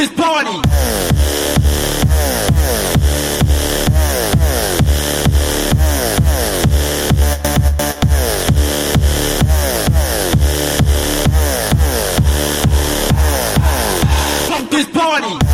this party. this party.